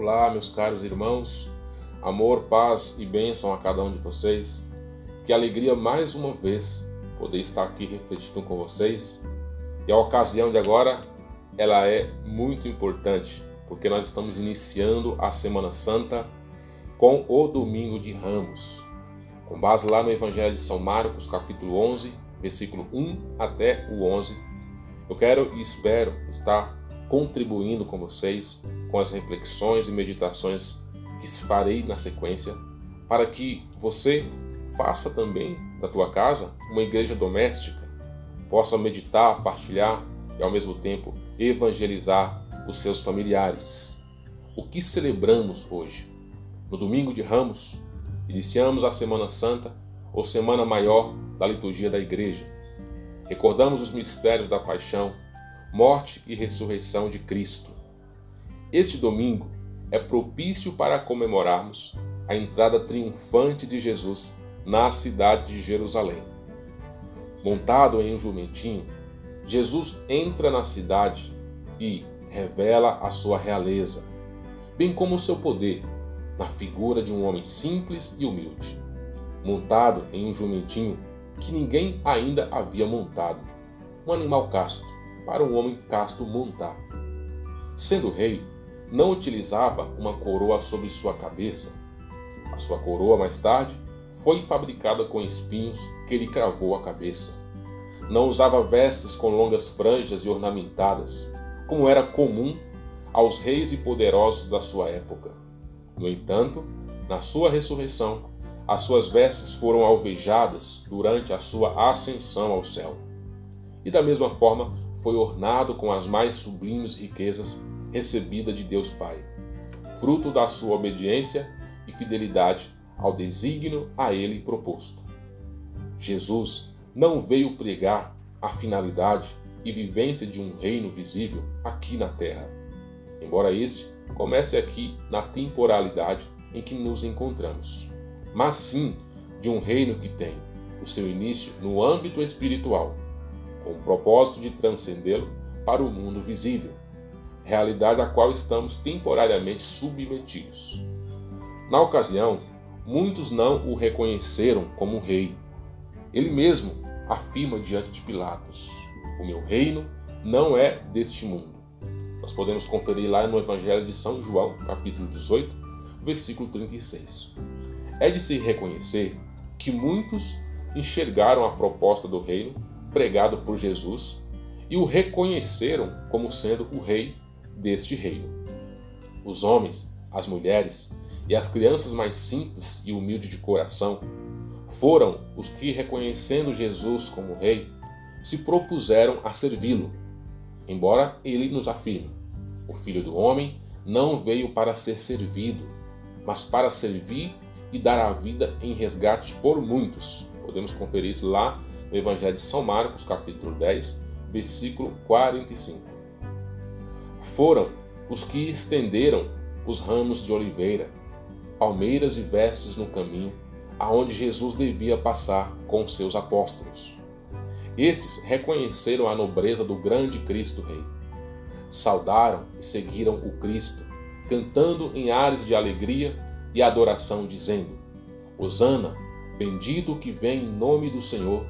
Olá, meus caros irmãos. Amor, paz e bênção a cada um de vocês. Que alegria mais uma vez poder estar aqui refletindo com vocês. E a ocasião de agora, ela é muito importante, porque nós estamos iniciando a Semana Santa com o Domingo de Ramos. Com base lá no Evangelho de São Marcos, capítulo 11, versículo 1 até o 11, eu quero e espero estar contribuindo com vocês com as reflexões e meditações que farei na sequência, para que você faça também da tua casa uma igreja doméstica, possa meditar, partilhar e ao mesmo tempo evangelizar os seus familiares. O que celebramos hoje? No domingo de Ramos, iniciamos a Semana Santa ou Semana Maior da liturgia da igreja. Recordamos os mistérios da paixão, morte e ressurreição de Cristo. Este domingo é propício para comemorarmos a entrada triunfante de Jesus na cidade de Jerusalém. Montado em um jumentinho, Jesus entra na cidade e revela a sua realeza, bem como o seu poder, na figura de um homem simples e humilde, montado em um jumentinho que ninguém ainda havia montado, um animal casto, para um homem casto montar. Sendo rei, não utilizava uma coroa sobre sua cabeça. A sua coroa, mais tarde, foi fabricada com espinhos que lhe cravou a cabeça. Não usava vestes com longas franjas e ornamentadas, como era comum aos reis e poderosos da sua época. No entanto, na sua ressurreição, as suas vestes foram alvejadas durante a sua ascensão ao céu. E da mesma forma, foi ornado com as mais sublimes riquezas recebida de Deus Pai, fruto da sua obediência e fidelidade ao desígnio a ele proposto. Jesus não veio pregar a finalidade e vivência de um reino visível aqui na terra, embora este comece aqui na temporalidade em que nos encontramos, mas sim de um reino que tem o seu início no âmbito espiritual com o propósito de transcendê-lo para o mundo visível, realidade à qual estamos temporariamente submetidos. Na ocasião, muitos não o reconheceram como rei. Ele mesmo afirma diante de Pilatos: O meu reino não é deste mundo. Nós podemos conferir lá no Evangelho de São João, capítulo 18, versículo 36. É de se reconhecer que muitos enxergaram a proposta do reino pregado por Jesus e o reconheceram como sendo o rei deste reino. Os homens, as mulheres e as crianças mais simples e humildes de coração foram os que, reconhecendo Jesus como rei, se propuseram a servi-lo. Embora ele nos afirme: o filho do homem não veio para ser servido, mas para servir e dar a vida em resgate por muitos. Podemos conferir isso lá no Evangelho de São Marcos, capítulo 10, versículo 45. Foram os que estenderam os ramos de oliveira, palmeiras e vestes no caminho aonde Jesus devia passar com seus apóstolos. Estes reconheceram a nobreza do grande Cristo Rei. Saudaram e seguiram o Cristo, cantando em ares de alegria e adoração, dizendo: Hosana, bendito que vem em nome do Senhor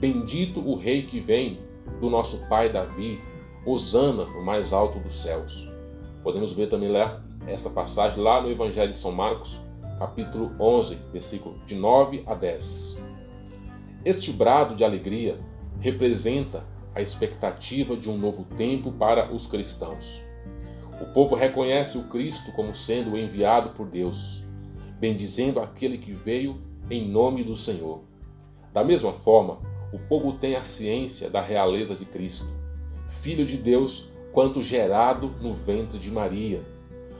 Bendito o Rei que vem do nosso pai Davi, Osana no mais alto dos céus. Podemos ver também ler esta passagem lá no Evangelho de São Marcos, capítulo 11, versículo de 9 a 10. Este brado de alegria representa a expectativa de um novo tempo para os cristãos. O povo reconhece o Cristo como sendo o enviado por Deus, bendizendo aquele que veio em nome do Senhor. Da mesma forma, o povo tem a ciência da realeza de Cristo, Filho de Deus, quanto gerado no ventre de Maria,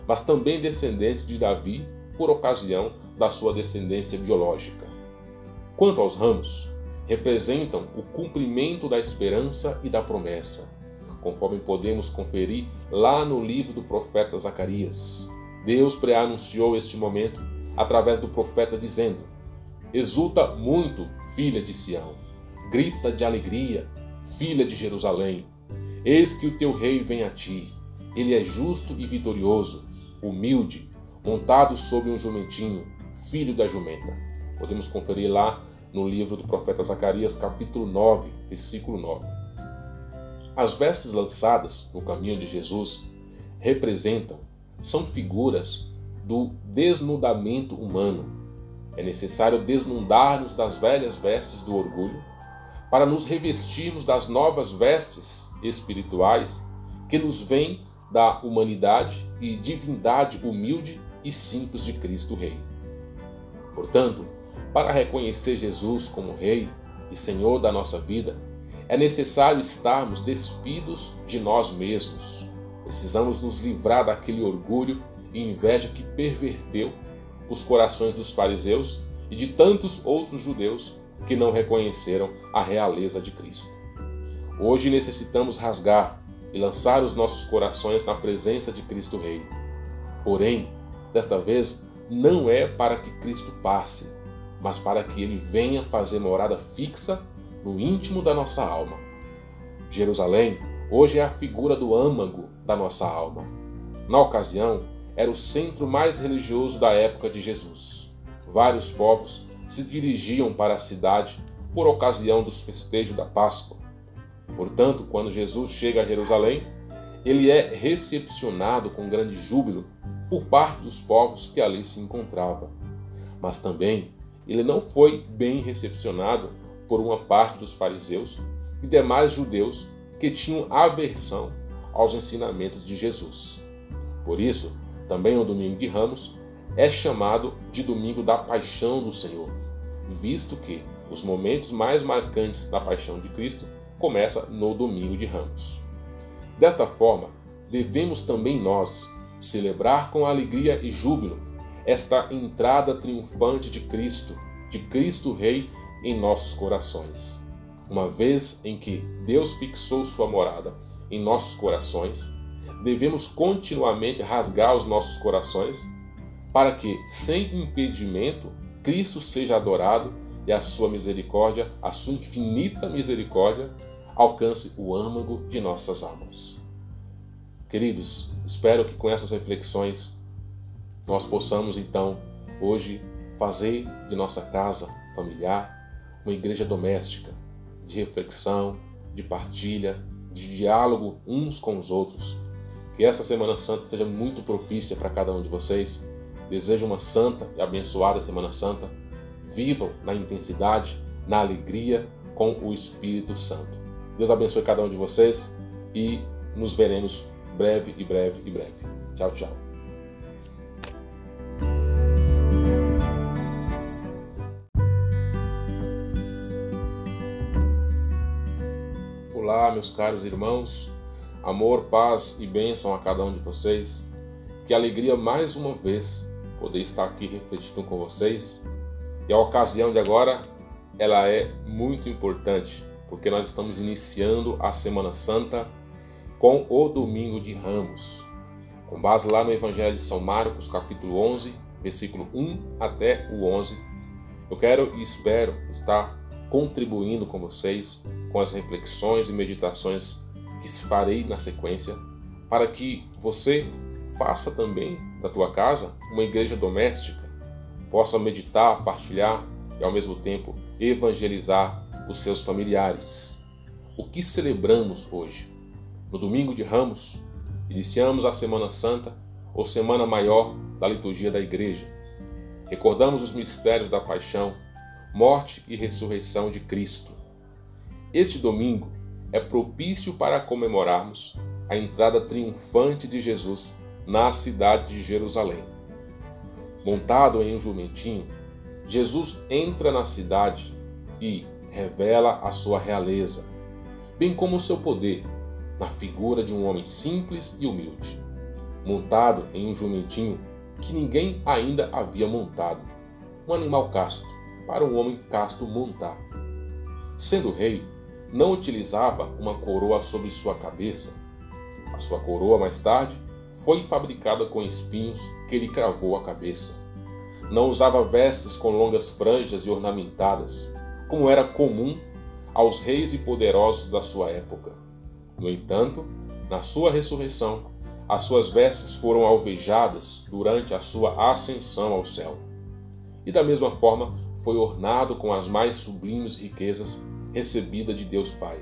mas também descendente de Davi por ocasião da sua descendência biológica. Quanto aos ramos, representam o cumprimento da esperança e da promessa, conforme podemos conferir lá no livro do profeta Zacarias. Deus preanunciou este momento através do profeta dizendo: Exulta muito, filha de Sião grita de alegria, filha de Jerusalém. Eis que o teu rei vem a ti. Ele é justo e vitorioso, humilde, montado sobre um jumentinho, filho da jumenta. Podemos conferir lá no livro do profeta Zacarias, capítulo 9, versículo 9. As vestes lançadas no caminho de Jesus representam, são figuras do desnudamento humano. É necessário desnudar-nos das velhas vestes do orgulho para nos revestirmos das novas vestes espirituais que nos vêm da humanidade e divindade humilde e simples de Cristo Rei. Portanto, para reconhecer Jesus como Rei e Senhor da nossa vida, é necessário estarmos despidos de nós mesmos. Precisamos nos livrar daquele orgulho e inveja que perverteu os corações dos fariseus e de tantos outros judeus que não reconheceram a realeza de Cristo. Hoje necessitamos rasgar e lançar os nossos corações na presença de Cristo Rei. Porém, desta vez, não é para que Cristo passe, mas para que ele venha fazer morada fixa no íntimo da nossa alma. Jerusalém hoje é a figura do âmago da nossa alma. Na ocasião, era o centro mais religioso da época de Jesus. Vários povos se dirigiam para a cidade por ocasião dos festejos da Páscoa. Portanto, quando Jesus chega a Jerusalém, ele é recepcionado com grande júbilo por parte dos povos que ali se encontravam. Mas também ele não foi bem recepcionado por uma parte dos fariseus e demais judeus que tinham aversão aos ensinamentos de Jesus. Por isso, também o domingo de Ramos é chamado de domingo da paixão do Senhor, visto que os momentos mais marcantes da paixão de Cristo começa no domingo de Ramos. Desta forma, devemos também nós celebrar com alegria e júbilo esta entrada triunfante de Cristo, de Cristo Rei em nossos corações. Uma vez em que Deus fixou sua morada em nossos corações, devemos continuamente rasgar os nossos corações para que, sem impedimento, Cristo seja adorado e a sua misericórdia, a sua infinita misericórdia, alcance o âmago de nossas almas. Queridos, espero que com essas reflexões nós possamos então hoje fazer de nossa casa familiar uma igreja doméstica, de reflexão, de partilha, de diálogo uns com os outros, que essa Semana Santa seja muito propícia para cada um de vocês. Desejo uma santa e abençoada Semana Santa. Vivam na intensidade, na alegria com o Espírito Santo. Deus abençoe cada um de vocês e nos veremos breve e breve e breve. Tchau, tchau. Olá, meus caros irmãos. Amor, paz e bênção a cada um de vocês. Que alegria mais uma vez poder estar aqui refletindo com vocês. E a ocasião de agora, ela é muito importante, porque nós estamos iniciando a Semana Santa com o Domingo de Ramos. Com base lá no Evangelho de São Marcos, capítulo 11, versículo 1 até o 11, eu quero e espero estar contribuindo com vocês com as reflexões e meditações que se farei na sequência, para que você faça também da tua casa uma igreja doméstica, possa meditar, partilhar e ao mesmo tempo evangelizar os seus familiares. O que celebramos hoje? No domingo de Ramos, iniciamos a Semana Santa ou Semana Maior da liturgia da igreja. Recordamos os mistérios da paixão, morte e ressurreição de Cristo. Este domingo é propício para comemorarmos a entrada triunfante de Jesus na cidade de Jerusalém. Montado em um jumentinho, Jesus entra na cidade e revela a sua realeza, bem como o seu poder, na figura de um homem simples e humilde, montado em um jumentinho que ninguém ainda havia montado, um animal casto, para um homem casto montar. Sendo rei, não utilizava uma coroa sobre sua cabeça. A sua coroa, mais tarde, foi fabricada com espinhos que lhe cravou a cabeça. Não usava vestes com longas franjas e ornamentadas, como era comum aos reis e poderosos da sua época. No entanto, na sua ressurreição, as suas vestes foram alvejadas durante a sua ascensão ao céu. E da mesma forma foi ornado com as mais sublimes riquezas recebida de Deus Pai,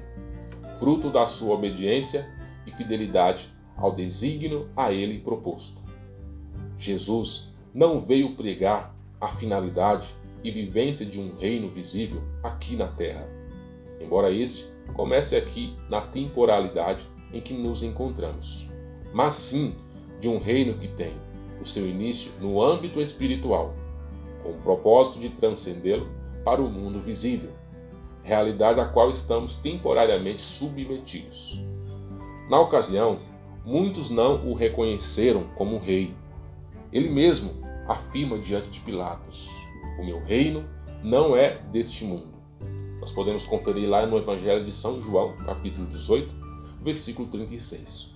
fruto da sua obediência e fidelidade ao desígnio a ele proposto. Jesus não veio pregar a finalidade e vivência de um reino visível aqui na terra, embora este comece aqui na temporalidade em que nos encontramos, mas sim de um reino que tem o seu início no âmbito espiritual, com o propósito de transcendê-lo para o mundo visível, realidade a qual estamos temporariamente submetidos. Na ocasião, muitos não o reconheceram como rei. Ele mesmo afirma diante de Pilatos: O meu reino não é deste mundo. Nós podemos conferir lá no Evangelho de São João, capítulo 18, versículo 36.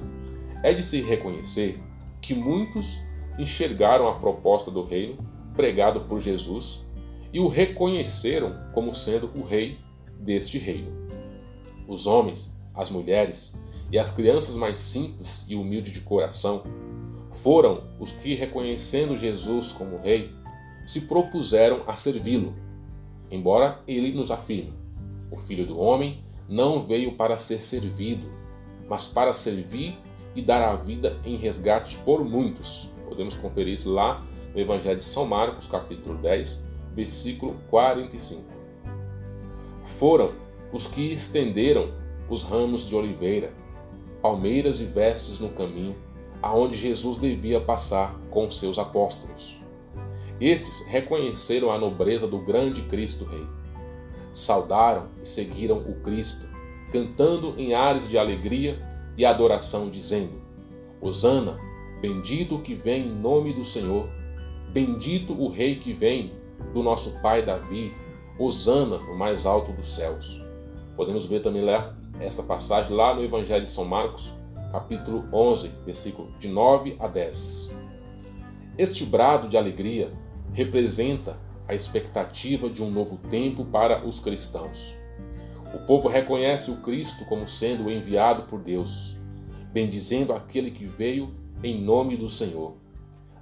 É de se reconhecer que muitos enxergaram a proposta do reino pregado por Jesus e o reconheceram como sendo o rei deste reino. Os homens, as mulheres e as crianças mais simples e humildes de coração foram os que, reconhecendo Jesus como rei, se propuseram a servi-lo, embora ele nos afirme: o filho do homem não veio para ser servido, mas para servir e dar a vida em resgate por muitos. Podemos conferir isso lá no Evangelho de São Marcos, capítulo 10, versículo 45. Foram os que estenderam os ramos de oliveira, palmeiras e vestes no caminho aonde Jesus devia passar com seus apóstolos. Estes reconheceram a nobreza do grande Cristo Rei. Saudaram e seguiram o Cristo, cantando em ares de alegria e adoração, dizendo: Hosana, bendito que vem em nome do Senhor, bendito o Rei que vem do nosso pai Davi, Hosana no mais alto dos céus. Podemos ver também ler esta passagem lá no Evangelho de São Marcos, capítulo 11, versículo de 9 a 10. Este brado de alegria representa a expectativa de um novo tempo para os cristãos. O povo reconhece o Cristo como sendo enviado por Deus, bendizendo aquele que veio em nome do Senhor.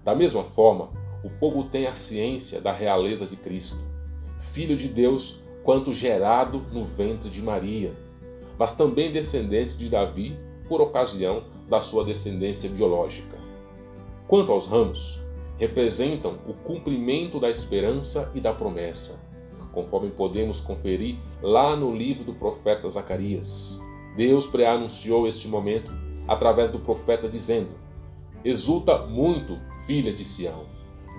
Da mesma forma, o povo tem a ciência da realeza de Cristo, Filho de Deus, quanto gerado no ventre de Maria, mas também descendente de Davi por ocasião da sua descendência biológica. Quanto aos ramos, representam o cumprimento da esperança e da promessa, conforme podemos conferir lá no livro do profeta Zacarias. Deus preanunciou este momento através do profeta dizendo: Exulta muito, filha de Sião,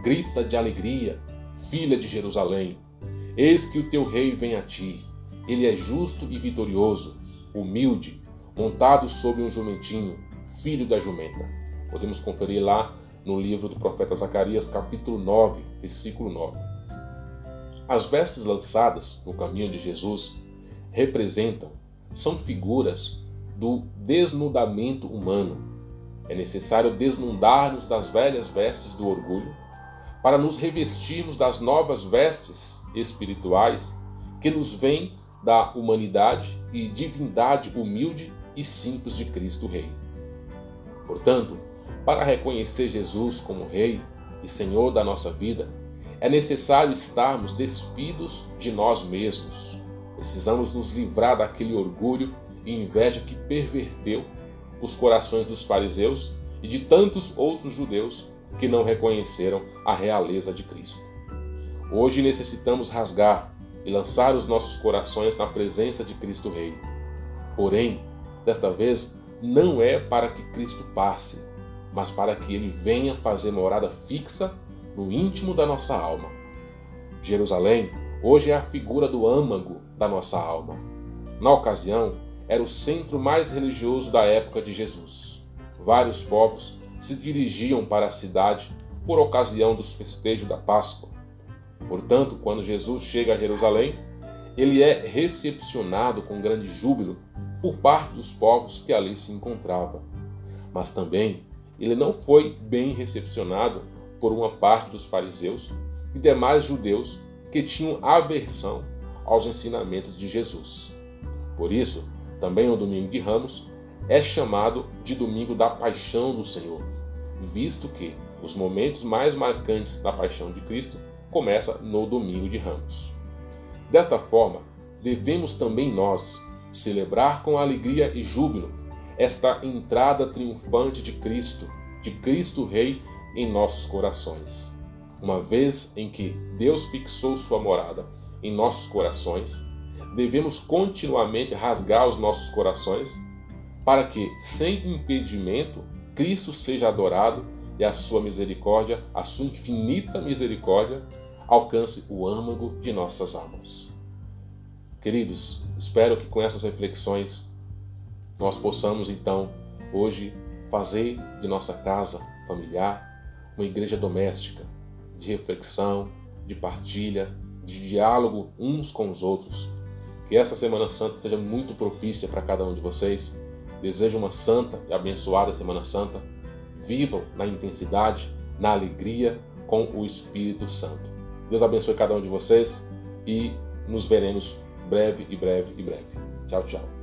grita de alegria, filha de Jerusalém. Eis que o teu rei vem a ti. Ele é justo e vitorioso, humilde, montado sobre um jumentinho, filho da jumenta. Podemos conferir lá no livro do profeta Zacarias, capítulo 9, versículo 9. As vestes lançadas no caminho de Jesus representam, são figuras do desnudamento humano. É necessário desnudar-nos das velhas vestes do orgulho para nos revestirmos das novas vestes espirituais que nos vêm da humanidade e divindade humilde e simples de Cristo Rei. Portanto, para reconhecer Jesus como Rei e Senhor da nossa vida, é necessário estarmos despidos de nós mesmos. Precisamos nos livrar daquele orgulho e inveja que perverteu os corações dos fariseus e de tantos outros judeus que não reconheceram a realeza de Cristo. Hoje necessitamos rasgar e lançar os nossos corações na presença de Cristo Rei. Porém, desta vez, não é para que Cristo passe, mas para que ele venha fazer morada fixa no íntimo da nossa alma. Jerusalém hoje é a figura do âmago da nossa alma. Na ocasião, era o centro mais religioso da época de Jesus. Vários povos se dirigiam para a cidade por ocasião dos festejos da Páscoa. Portanto, quando Jesus chega a Jerusalém, ele é recepcionado com grande júbilo por parte dos povos que ali se encontrava. Mas também ele não foi bem recepcionado por uma parte dos fariseus e demais judeus que tinham aversão aos ensinamentos de Jesus. Por isso, também o domingo de Ramos é chamado de domingo da paixão do Senhor, visto que os momentos mais marcantes da paixão de Cristo começa no domingo de Ramos. Desta forma, devemos também nós celebrar com alegria e júbilo esta entrada triunfante de Cristo, de Cristo Rei em nossos corações. Uma vez em que Deus fixou sua morada em nossos corações, devemos continuamente rasgar os nossos corações para que, sem impedimento, Cristo seja adorado e a sua misericórdia, a sua infinita misericórdia, alcance o âmago de nossas almas. Queridos, espero que com essas reflexões nós possamos então hoje fazer de nossa casa familiar uma igreja doméstica, de reflexão, de partilha, de diálogo uns com os outros. Que essa Semana Santa seja muito propícia para cada um de vocês. Desejo uma santa e abençoada Semana Santa. Vivam na intensidade, na alegria com o Espírito Santo. Deus abençoe cada um de vocês e nos veremos breve e breve e breve. Tchau, tchau.